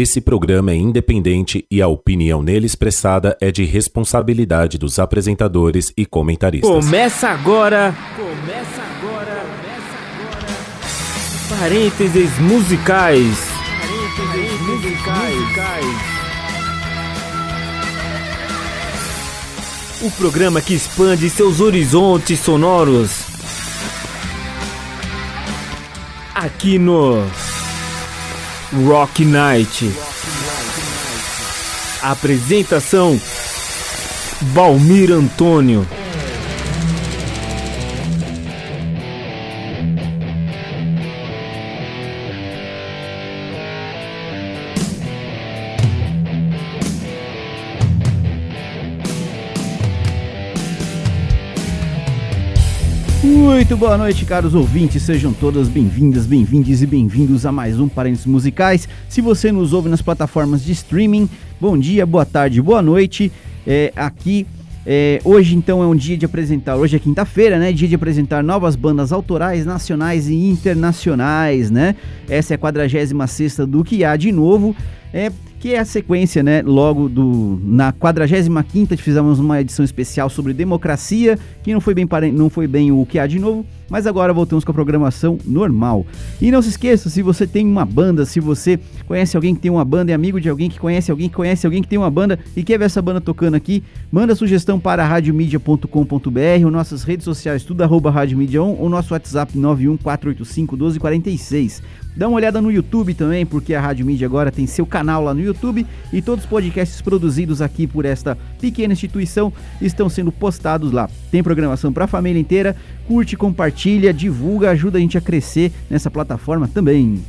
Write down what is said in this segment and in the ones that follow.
Esse programa é independente e a opinião nele expressada é de responsabilidade dos apresentadores e comentaristas. Começa agora! Começa agora! Começa agora! Parênteses musicais! Parênteses musicais! O programa que expande seus horizontes sonoros. Aqui no Rock Night. Apresentação: Valmir Antônio. Boa noite, caros ouvintes. Sejam todas bem-vindas, bem-vindes e bem-vindos a mais um Parênteses Musicais. Se você nos ouve nas plataformas de streaming, bom dia, boa tarde, boa noite. É, aqui é, hoje então é um dia de apresentar, hoje é quinta-feira, né? Dia de apresentar novas bandas autorais, nacionais e internacionais, né? Essa é a 46 do que há de novo. É, que é a sequência, né? Logo do na 45 fizemos uma edição especial sobre democracia, que não foi bem não foi bem o que há de novo, mas agora voltamos com a programação normal. E não se esqueça, se você tem uma banda, se você conhece alguém que tem uma banda, é amigo de alguém que conhece alguém que conhece alguém que tem uma banda e quer ver essa banda tocando aqui, manda sugestão para radiomedia.com.br, nossas redes sociais tudo arroba radiomedia 1, o nosso WhatsApp 914851246. Dá uma olhada no YouTube também, porque a Rádio Mídia agora tem seu canal lá no YouTube e todos os podcasts produzidos aqui por esta pequena instituição estão sendo postados lá. Tem programação para a família inteira. Curte, compartilha, divulga, ajuda a gente a crescer nessa plataforma também.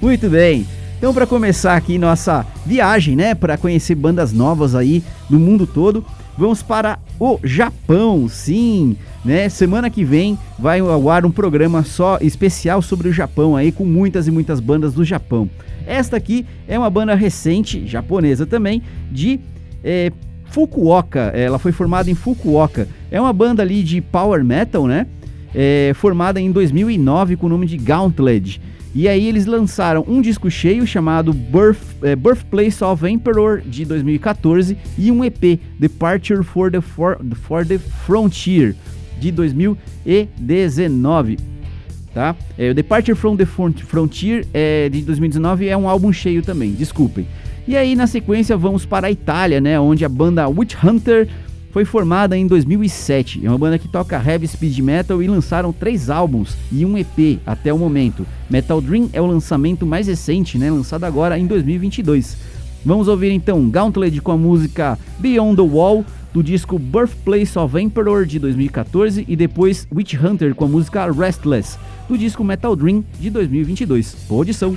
Muito bem. Então, para começar aqui nossa viagem, né, para conhecer bandas novas aí do mundo todo, vamos para o Japão. Sim, né? Semana que vem vai ao ar um programa só especial sobre o Japão aí com muitas e muitas bandas do Japão. Esta aqui é uma banda recente, japonesa também, de é, Fukuoka. Ela foi formada em Fukuoka. É uma banda ali de power metal, né? É, formada em 2009 com o nome de Gauntlet. E aí eles lançaram um disco cheio chamado Birth, é, Birthplace of Emperor de 2014 e um EP Departure for the, for, for the Frontier de 2019. Tá? É, o Departure from the Frontier é, de 2019 é um álbum cheio também, desculpem. E aí na sequência vamos para a Itália, né, onde a banda Witch Hunter foi formada em 2007. É uma banda que toca heavy speed metal e lançaram três álbuns e um EP até o momento. Metal Dream é o lançamento mais recente, né, lançado agora em 2022. Vamos ouvir então Gauntlet com a música Beyond the Wall do disco Birthplace of Emperor de 2014 e depois Witch Hunter com a música Restless do disco Metal Dream de 2022. Boa audição!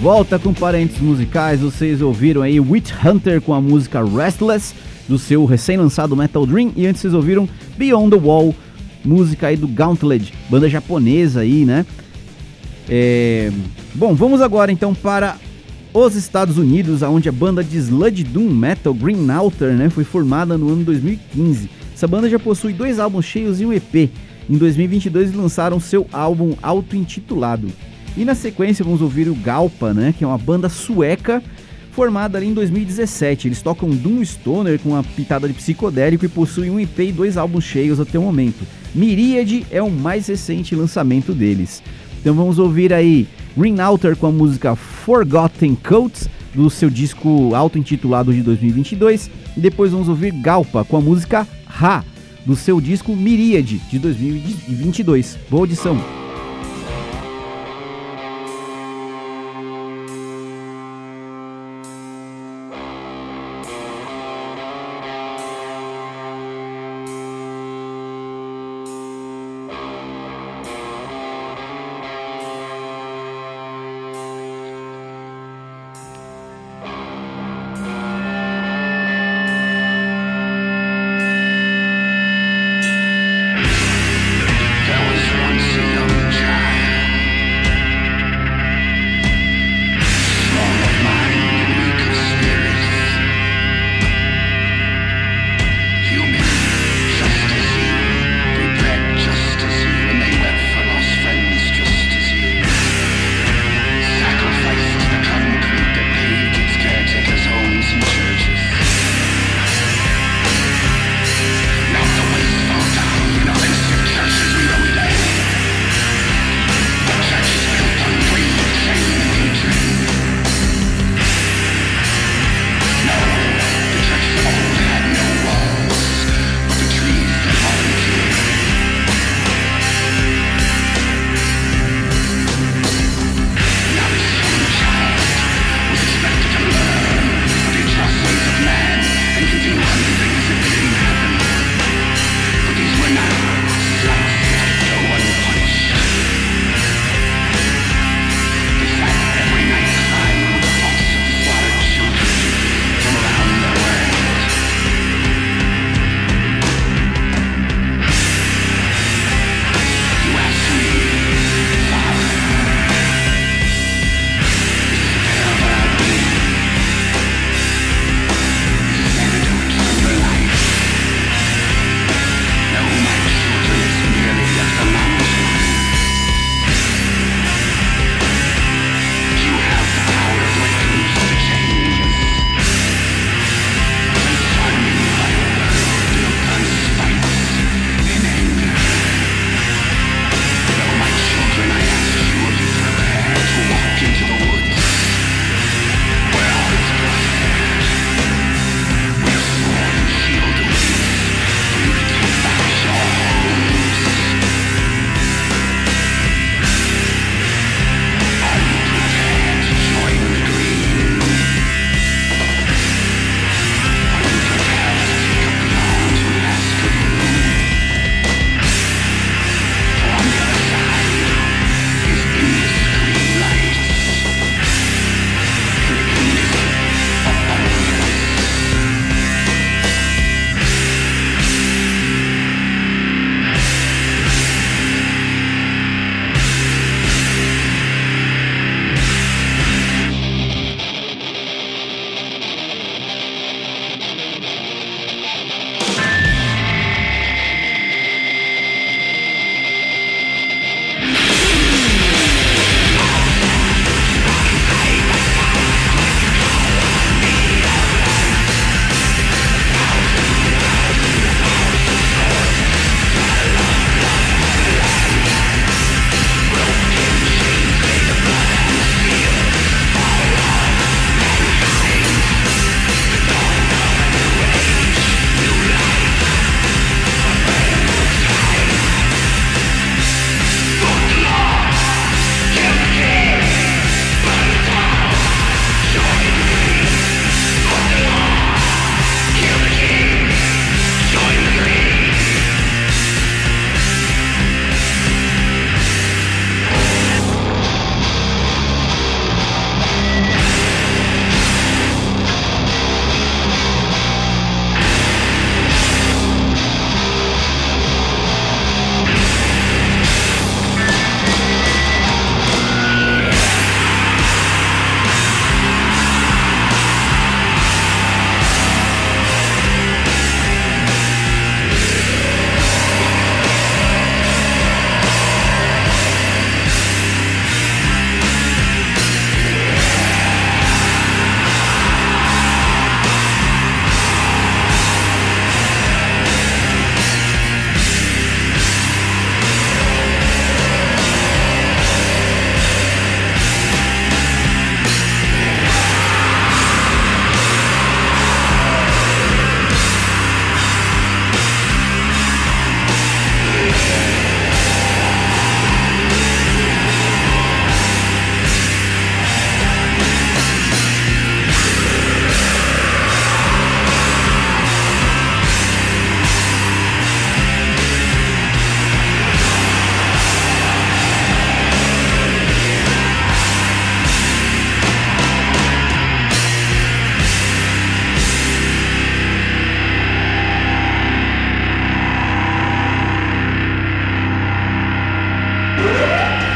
Volta com parentes musicais. Vocês ouviram aí Witch Hunter com a música Restless, do seu recém-lançado Metal Dream. E antes vocês ouviram Beyond the Wall, música aí do Gauntlet, banda japonesa aí, né? É... Bom, vamos agora então para os Estados Unidos, onde a banda de Sludge Doom Metal Green Altar né, foi formada no ano 2015. Essa banda já possui dois álbuns cheios e um EP. Em 2022 lançaram seu álbum auto-intitulado. E na sequência vamos ouvir o Galpa, né, que é uma banda sueca formada ali em 2017. Eles tocam Doom Stoner com uma pitada de psicodélico e possuem um EP e dois álbuns cheios até o momento. Miríade é o mais recente lançamento deles. Então vamos ouvir aí Green Alter com a música Forgotten Coats do seu disco auto-intitulado de 2022 e depois vamos ouvir Galpa com a música Ra do seu disco Miríade de 2022. Boa audição!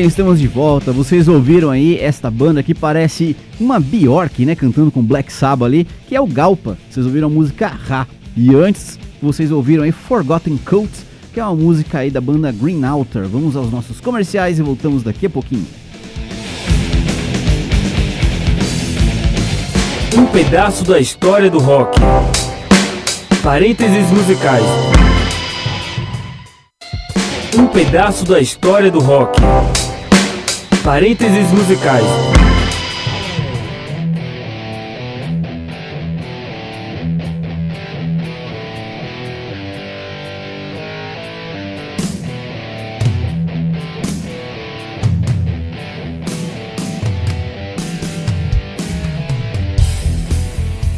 Bem, estamos de volta. Vocês ouviram aí esta banda que parece uma Bjork, né, cantando com Black Sabbath ali, que é o Galpa. Vocês ouviram a música Ra. E antes, vocês ouviram aí Forgotten Coats, que é uma música aí da banda Green Altar. Vamos aos nossos comerciais e voltamos daqui a pouquinho. Um pedaço da história do rock. Parênteses musicais. Um pedaço da história do rock. Parênteses musicais.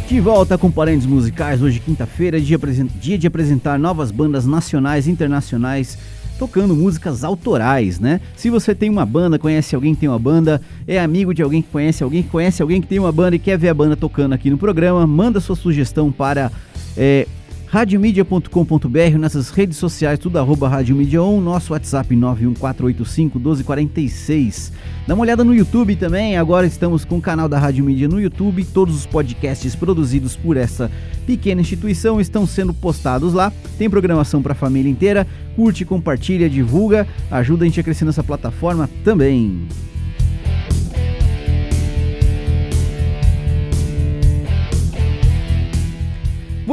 De volta com Parentes Musicais, hoje quinta-feira, dia, dia de apresentar novas bandas nacionais e internacionais tocando músicas autorais, né? Se você tem uma banda, conhece alguém que tem uma banda, é amigo de alguém que conhece alguém que conhece alguém que tem uma banda e quer ver a banda tocando aqui no programa, manda sua sugestão para é, radiomedia.com.br, nessas redes sociais, tudo arroba Rádio Mídia 1, nosso WhatsApp 91485 1246. Dá uma olhada no YouTube também, agora estamos com o canal da Rádio Mídia no YouTube, todos os podcasts produzidos por essa pequena instituição estão sendo postados lá, tem programação para a família inteira, curte, compartilha, divulga, ajuda a gente a crescer nessa plataforma também.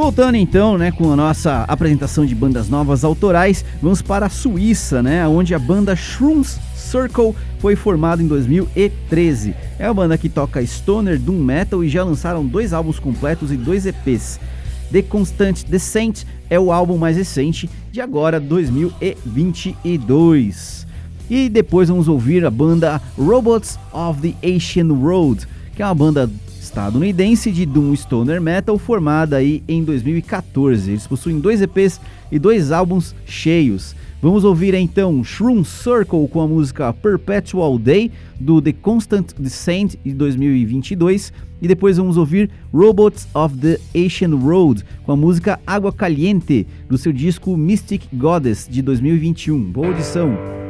Voltando então, né, com a nossa apresentação de bandas novas autorais, vamos para a Suíça, né, onde a banda Shrooms Circle foi formada em 2013. É uma banda que toca stoner, doom metal e já lançaram dois álbuns completos e dois EPs. The Constant Descent é o álbum mais recente de agora 2022. E depois vamos ouvir a banda Robots of the Asian Road, que é uma banda estadunidense de Doom Stoner Metal, formada aí em 2014. Eles possuem dois EPs e dois álbuns cheios. Vamos ouvir então Shroom Circle com a música Perpetual Day do The Constant Descent de 2022 e depois vamos ouvir Robots of the Asian Road com a música Água Caliente do seu disco Mystic Goddess de 2021. Boa audição!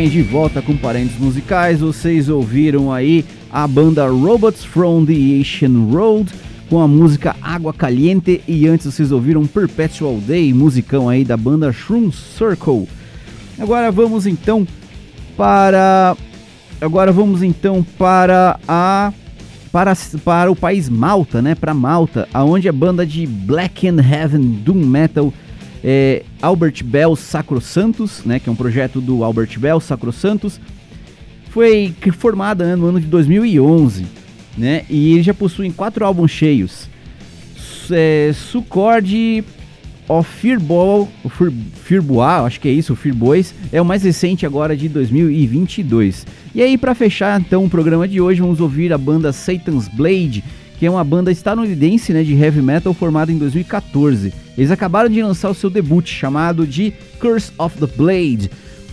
Bem, de volta com parentes musicais. Vocês ouviram aí a banda Robots from the Asian Road com a música Água Caliente e antes vocês ouviram Perpetual Day, musicão aí da banda Shroom Circle. Agora vamos então para agora vamos então para a para, para o país Malta, né? Para Malta, aonde a banda de Black and Heaven Doom Metal é, Albert Bell Sacro Santos, né, que é um projeto do Albert Bell Sacro Santos, foi formada né, no ano de 2011, né, e ele já possui quatro álbuns cheios. É, of Fearball, o Fearbois, acho que é isso, o é o mais recente agora de 2022. E aí para fechar então o programa de hoje, vamos ouvir a banda Satan's Blade, que é uma banda estadunidense né, de heavy metal formada em 2014. Eles acabaram de lançar o seu debut chamado de Curse of the Blade.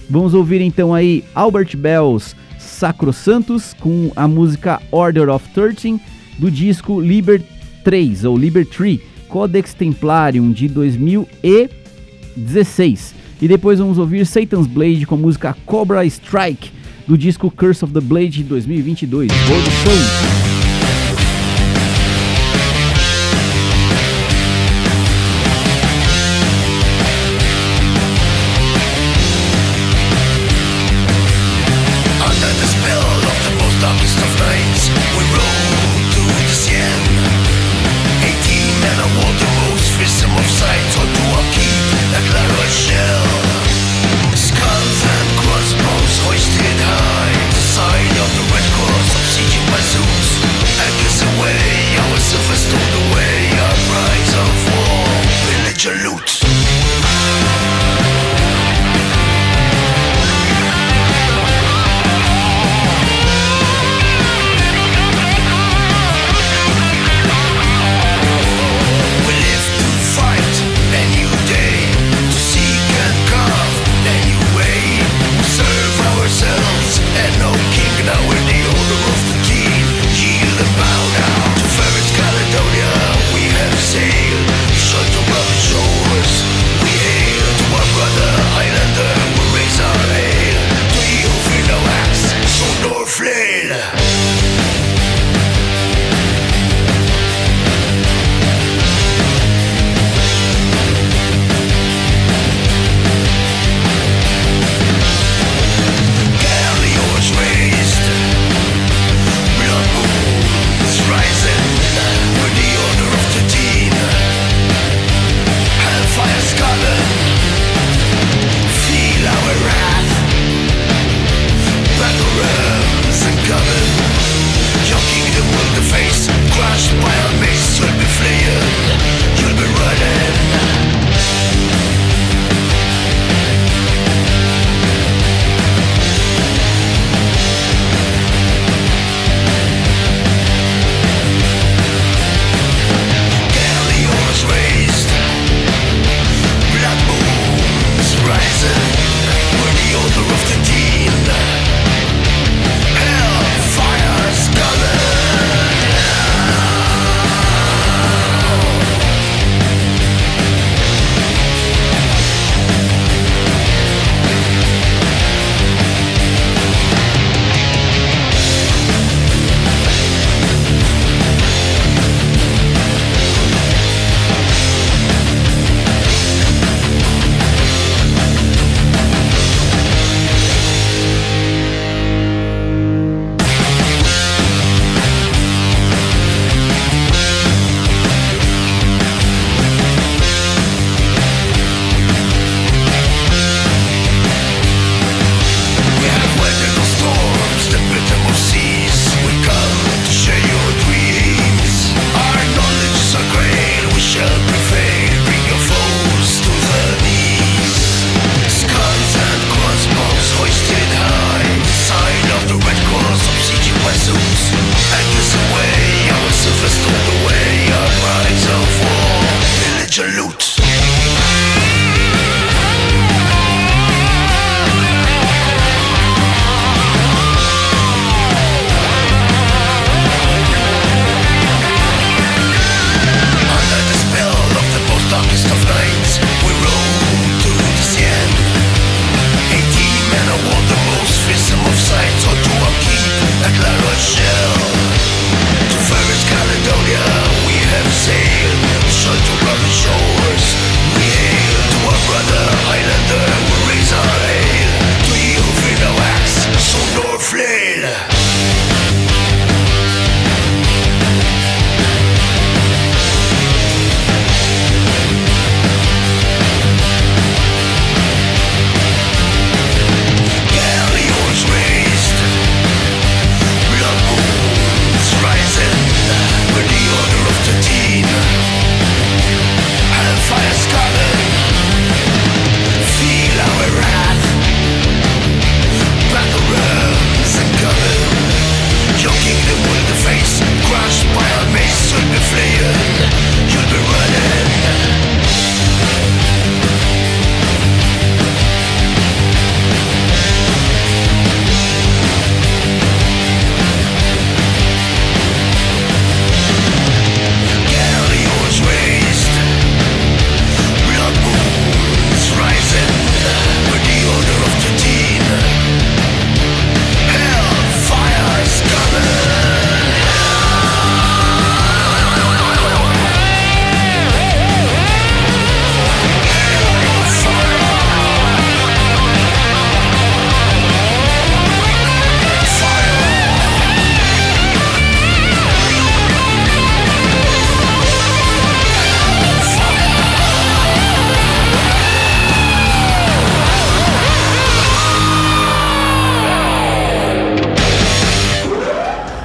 Vamos ouvir então aí Albert Bells Sacro Santos com a música Order of 13 do disco Liber 3 ou Liber 3 Codex Templarium de 2016. E depois vamos ouvir Satan's Blade com a música Cobra Strike, do disco Curse of the Blade de 2022. Boa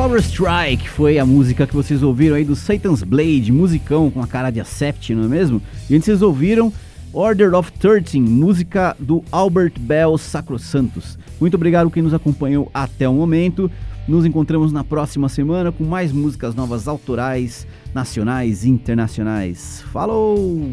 Cobra Strike foi a música que vocês ouviram aí do Satan's Blade, musicão com a cara de Acept, não é mesmo? E antes vocês ouviram Order of 13, música do Albert Bell Sacrosantos. Muito obrigado quem nos acompanhou até o momento. Nos encontramos na próxima semana com mais músicas novas autorais, nacionais e internacionais. Falou!